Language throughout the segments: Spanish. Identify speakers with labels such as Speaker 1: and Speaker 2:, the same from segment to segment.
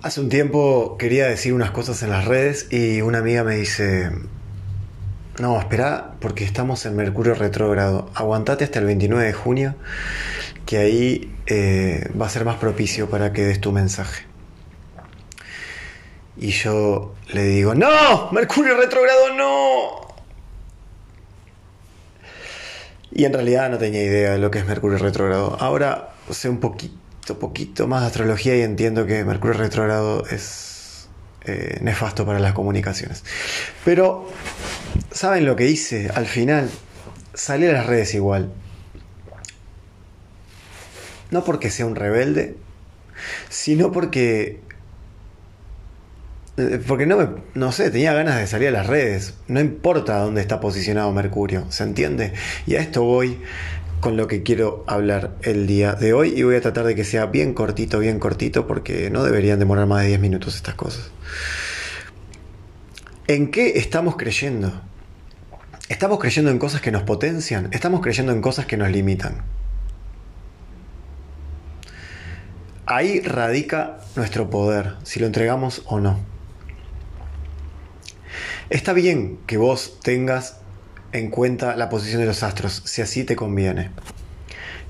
Speaker 1: Hace un tiempo quería decir unas cosas en las redes y una amiga me dice, no, espera, porque estamos en Mercurio retrógrado, aguantate hasta el 29 de junio, que ahí eh, va a ser más propicio para que des tu mensaje. Y yo le digo, no, Mercurio retrógrado no. Y en realidad no tenía idea de lo que es Mercurio retrógrado. Ahora sé un poquito, poquito más de astrología y entiendo que Mercurio retrógrado es eh, nefasto para las comunicaciones. Pero, ¿saben lo que hice? Al final, salí a las redes igual. No porque sea un rebelde, sino porque eh, porque no me, no sé, tenía ganas de salir a las redes. No importa dónde está posicionado Mercurio, ¿se entiende? Y a esto voy con lo que quiero hablar el día de hoy y voy a tratar de que sea bien cortito, bien cortito, porque no deberían demorar más de 10 minutos estas cosas. ¿En qué estamos creyendo? ¿Estamos creyendo en cosas que nos potencian? ¿Estamos creyendo en cosas que nos limitan? Ahí radica nuestro poder, si lo entregamos o no. Está bien que vos tengas en cuenta la posición de los astros, si así te conviene.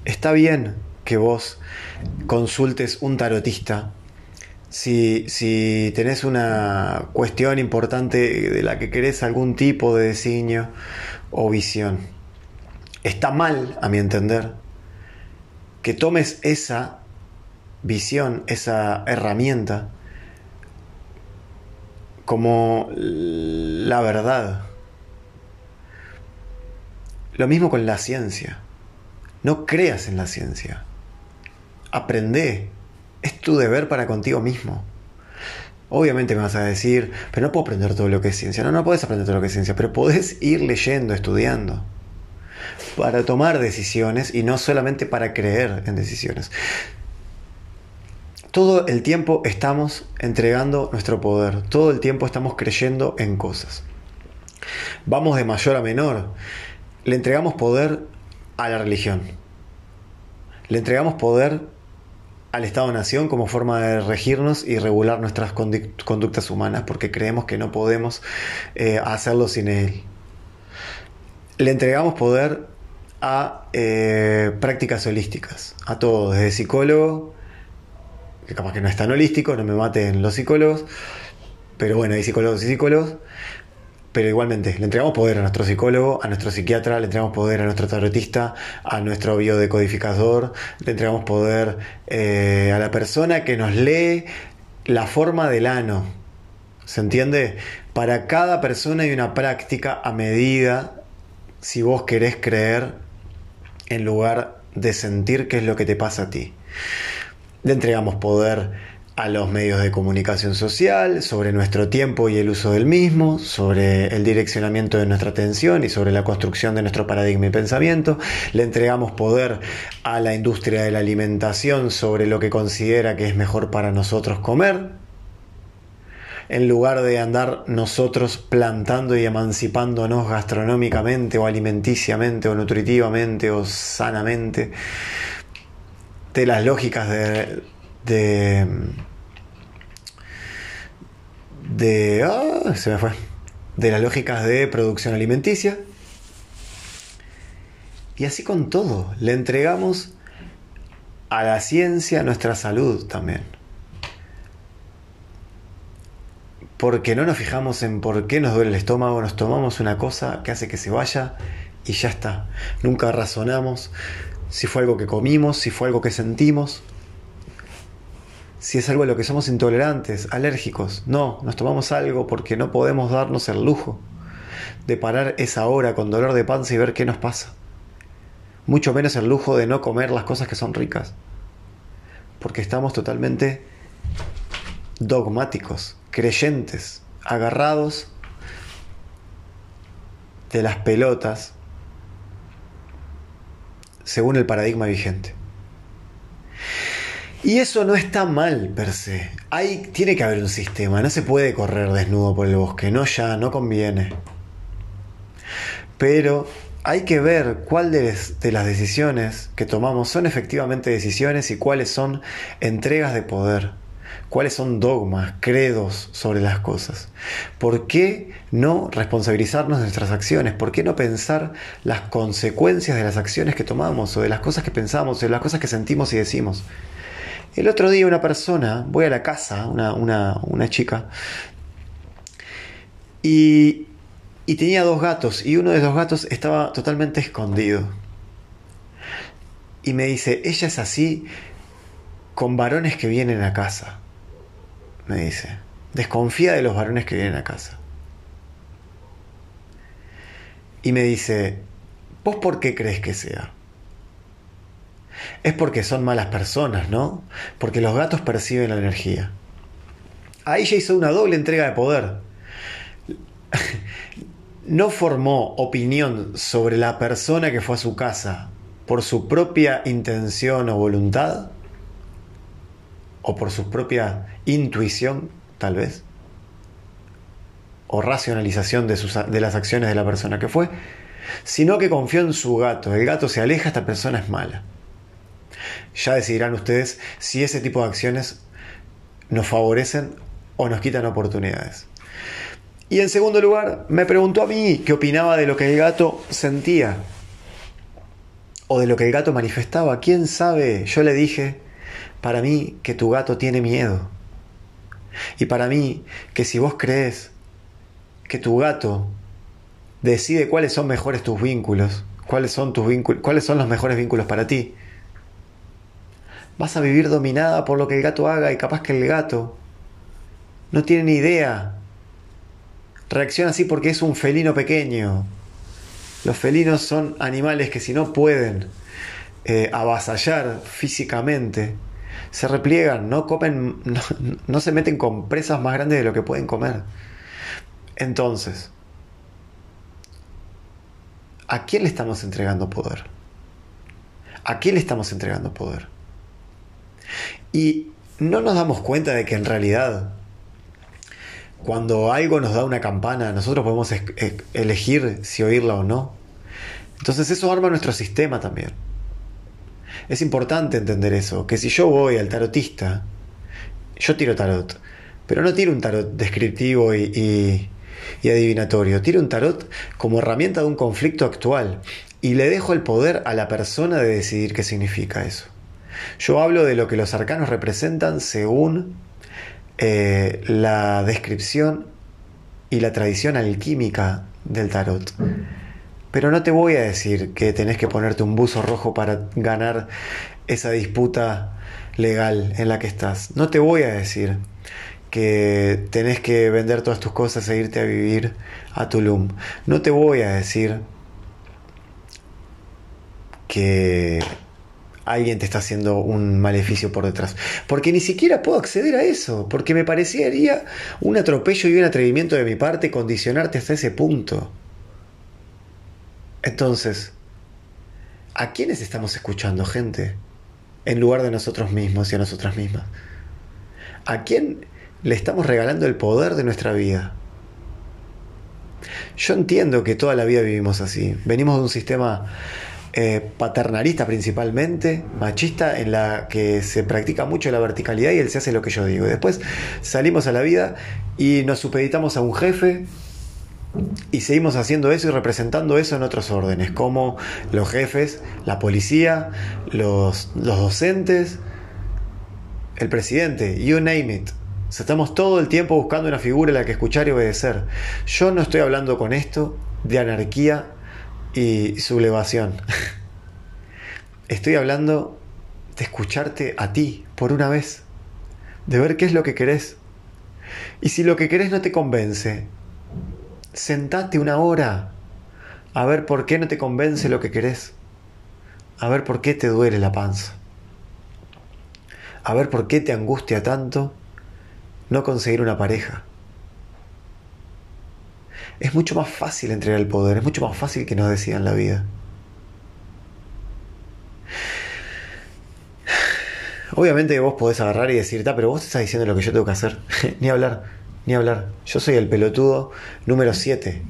Speaker 1: Está bien que vos consultes un tarotista si, si tenés una cuestión importante de la que querés algún tipo de diseño o visión. Está mal, a mi entender, que tomes esa visión, esa herramienta, como la verdad. Lo mismo con la ciencia. No creas en la ciencia. Aprende. Es tu deber para contigo mismo. Obviamente me vas a decir, pero no puedo aprender todo lo que es ciencia. No, no puedes aprender todo lo que es ciencia, pero podés ir leyendo, estudiando, para tomar decisiones y no solamente para creer en decisiones. Todo el tiempo estamos entregando nuestro poder, todo el tiempo estamos creyendo en cosas. Vamos de mayor a menor. Le entregamos poder a la religión. Le entregamos poder al Estado-Nación como forma de regirnos y regular nuestras conductas humanas porque creemos que no podemos eh, hacerlo sin él. Le entregamos poder a eh, prácticas holísticas, a todo, desde psicólogo que capaz que no es tan holístico, no me maten los psicólogos, pero bueno, hay psicólogos y psicólogos, pero igualmente le entregamos poder a nuestro psicólogo, a nuestro psiquiatra, le entregamos poder a nuestro tarotista, a nuestro biodecodificador, le entregamos poder eh, a la persona que nos lee la forma del ano. ¿Se entiende? Para cada persona hay una práctica a medida si vos querés creer en lugar de sentir qué es lo que te pasa a ti. Le entregamos poder a los medios de comunicación social, sobre nuestro tiempo y el uso del mismo, sobre el direccionamiento de nuestra atención y sobre la construcción de nuestro paradigma y pensamiento. Le entregamos poder a la industria de la alimentación sobre lo que considera que es mejor para nosotros comer. En lugar de andar nosotros plantando y emancipándonos gastronómicamente o alimenticiamente o nutritivamente o sanamente de las lógicas de. de. De ah, se me fue. De las lógicas de producción alimenticia. Y así con todo, le entregamos a la ciencia nuestra salud también. Porque no nos fijamos en por qué nos duele el estómago, nos tomamos una cosa que hace que se vaya y ya está. Nunca razonamos, si fue algo que comimos, si fue algo que sentimos, si es algo a lo que somos intolerantes, alérgicos. No, nos tomamos algo porque no podemos darnos el lujo de parar esa hora con dolor de panza y ver qué nos pasa. Mucho menos el lujo de no comer las cosas que son ricas. Porque estamos totalmente dogmáticos, creyentes, agarrados de las pelotas según el paradigma vigente. Y eso no está mal per se. Hay, tiene que haber un sistema, no se puede correr desnudo por el bosque, no ya, no conviene. Pero hay que ver cuál de, las decisiones que tomamos son efectivamente decisiones y cuáles son entregas de poder. cuáles son dogmas, credos sobre las cosas. ¿Por qué no responsabilizarnos de nuestras acciones? ¿Por qué no pensar las consecuencias de las acciones que tomamos o de las cosas que pensamos, de las cosas que sentimos y decimos? El otro día una persona, voy a la casa, una, una, chica, y, y tenía dos gatos y uno de los gatos estaba totalmente escondido. Y me dice, ella es así con varones que vienen a casa me dice. Desconfía de los varones que vienen a casa. Y me dice, ¿vos por qué crees que sea? Es porque son malas personas, ¿no? Porque los gatos perciben la energía. Ahí ya hizo una doble entrega de poder. No formó opinión sobre la persona que fue a su casa por su propia intención o voluntad, o por su propia intuición, tal vez, o racionalización de, de las acciones de la persona que fue, sino que confió en su gato. El gato se aleja, esta persona es mala. Ya decidirán ustedes si ese tipo de acciones nos favorecen o nos quitan oportunidades. Y en segundo lugar, me preguntó a mí qué opinaba de lo que el gato sentía o de lo que el gato manifestaba. ¿Quién sabe? Yo le dije, para mí que tu gato tiene miedo. Y para mí que si vos crees que tu gato decide cuáles son mejores tus vínculos, cuáles son tus vínculos, cuáles son los mejores vínculos para ti, vas a vivir dominada por lo que el gato haga y capaz que el gato no tiene ni idea. Reacciona así porque es un felino pequeño. Los felinos son animales que si no pueden eh, avasallar físicamente, se repliegan, no comen, no, se meten con presas más grandes de lo que pueden comer. Entonces, ¿a quién le estamos entregando poder? ¿A quién le estamos entregando poder? Y no nos damos cuenta de que en realidad, cuando algo nos da una campana, nosotros podemos elegir si oírla o no. Entonces eso arma nuestro sistema también. Es importante entender eso, que si yo voy al tarotista, yo tiro tarot, pero no tiro un tarot descriptivo y, adivinatorio, tiro un tarot como herramienta de un conflicto actual y le dejo el poder a la persona de decidir qué significa eso. Yo hablo de lo que los arcanos representan según eh, la descripción y la tradición alquímica del tarot. Pero no te voy a decir que tenés que ponerte un buzo rojo para ganar esa disputa legal en la que estás. No te voy a decir que tenés que vender todas tus cosas e irte a vivir a Tulum. No te voy a decir que alguien te está haciendo un maleficio por detrás. Porque ni siquiera puedo acceder a eso. Porque me parecería un atropello y un atrevimiento de mi parte condicionarte hasta ese punto. Entonces, ¿a quiénes estamos escuchando, gente? En lugar de nosotros mismos y a nosotras mismas. ¿A quién le estamos regalando el poder de nuestra vida? Yo entiendo que toda la vida vivimos así. Venimos de un sistema eh, paternalista principalmente, machista, en la que se practica mucho la verticalidad y él se hace lo que yo digo. después salimos a la vida y nos supeditamos a un jefe, y seguimos haciendo eso y representando eso en otros órdenes, como los jefes, la policía, los, docentes, el presidente, you name it. estamos todo el tiempo buscando una figura a la que escuchar y obedecer. Yo no estoy hablando con esto de anarquía y sublevación. Estoy hablando de escucharte a ti por una vez, de ver qué es lo que querés. Y si lo que querés no te convence, sentate una hora a ver por qué no te convence lo que querés, a ver por qué te duele la panza, a ver por qué te angustia tanto no conseguir una pareja. Es mucho más fácil entregar el poder, es mucho más fácil que nos decidan la vida. Obviamente vos podés agarrar y decir, pero vos estás diciendo lo que yo tengo que hacer. Ni hablar. Ni hablar. Yo soy el pelotudo número 7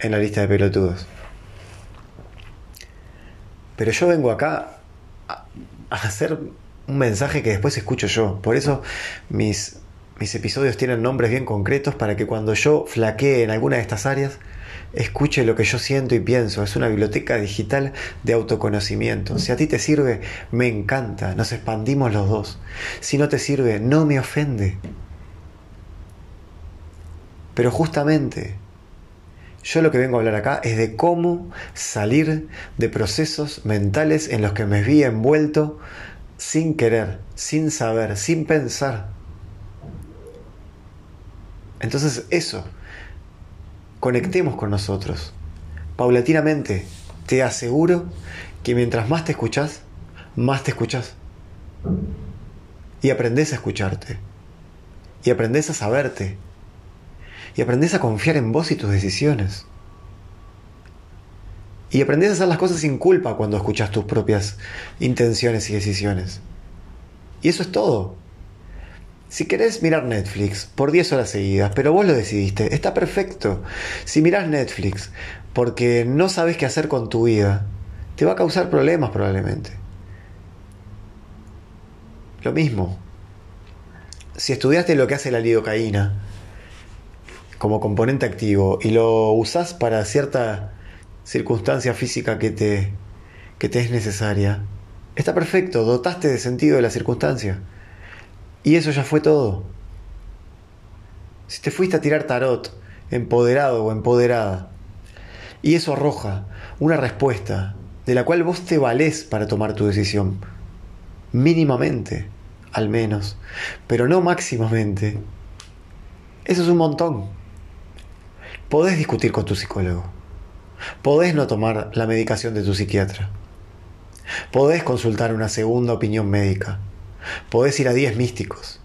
Speaker 1: en la lista de pelotudos. Pero yo vengo acá a, hacer un mensaje que después escucho yo. Por eso mis, mis episodios tienen nombres bien concretos para que cuando yo flaquee en alguna de estas áreas, escuche lo que yo siento y pienso. Es una biblioteca digital de autoconocimiento. Si a ti te sirve, me encanta. Nos expandimos los dos. Si no te sirve, no me ofende. Pero justamente, yo lo que vengo a hablar acá es de cómo salir de procesos mentales en los que me vi envuelto sin querer, sin saber, sin pensar. Entonces eso, conectemos con nosotros. Paulatinamente, te aseguro que mientras más te escuchas, más te escuchas. Y aprendes a escucharte. Y aprendes a saberte. Y aprendes a confiar en vos y tus decisiones. Y aprendes a hacer las cosas sin culpa cuando escuchas tus propias intenciones y decisiones. Y eso es todo. Si querés mirar Netflix por 10 horas seguidas, pero vos lo decidiste, está perfecto. Si mirás Netflix porque no sabes qué hacer con tu vida, te va a causar problemas probablemente. Lo mismo. Si estudiaste lo que hace la lidocaína como componente activo y lo usás para cierta circunstancia física que te, que te es necesaria, está perfecto, dotaste de sentido de la circunstancia. Y eso ya fue todo. Si te fuiste a tirar tarot, empoderado o empoderada, y eso arroja una respuesta de la cual vos te valés para tomar tu decisión, mínimamente, al menos, pero no máximamente, eso es un montón. Podés discutir con tu psicólogo. Podés no tomar la medicación de tu psiquiatra. Podés consultar una segunda opinión médica. Podés ir a 10 místicos.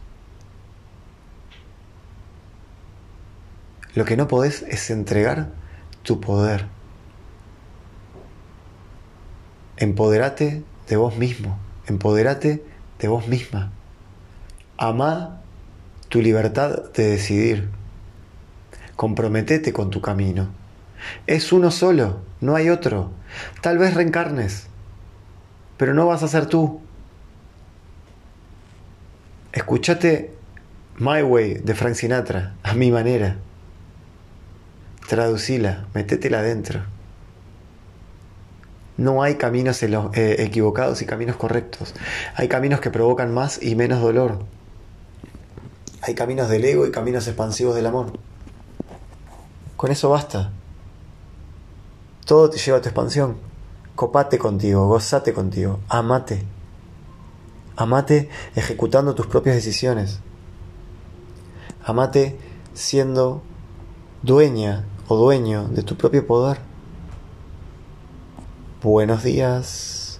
Speaker 1: Lo que no podés es entregar tu poder. Empoderate de vos mismo. Empoderate de vos misma. Amá tu libertad de decidir. Comprometete con tu camino. Es uno solo, no hay otro. Tal vez reencarnes, pero no vas a ser tú. Escúchate My Way de Frank Sinatra, a mi manera. Traducila, metétela adentro. No hay caminos eh, equivocados y caminos correctos. Hay caminos que provocan más y menos dolor. Hay caminos del ego y caminos expansivos del amor. Con eso basta. Todo te lleva a tu expansión. Copate contigo, gozate contigo, amate. Amate ejecutando tus propias decisiones. Amate siendo dueña o dueño de tu propio poder. Buenos días.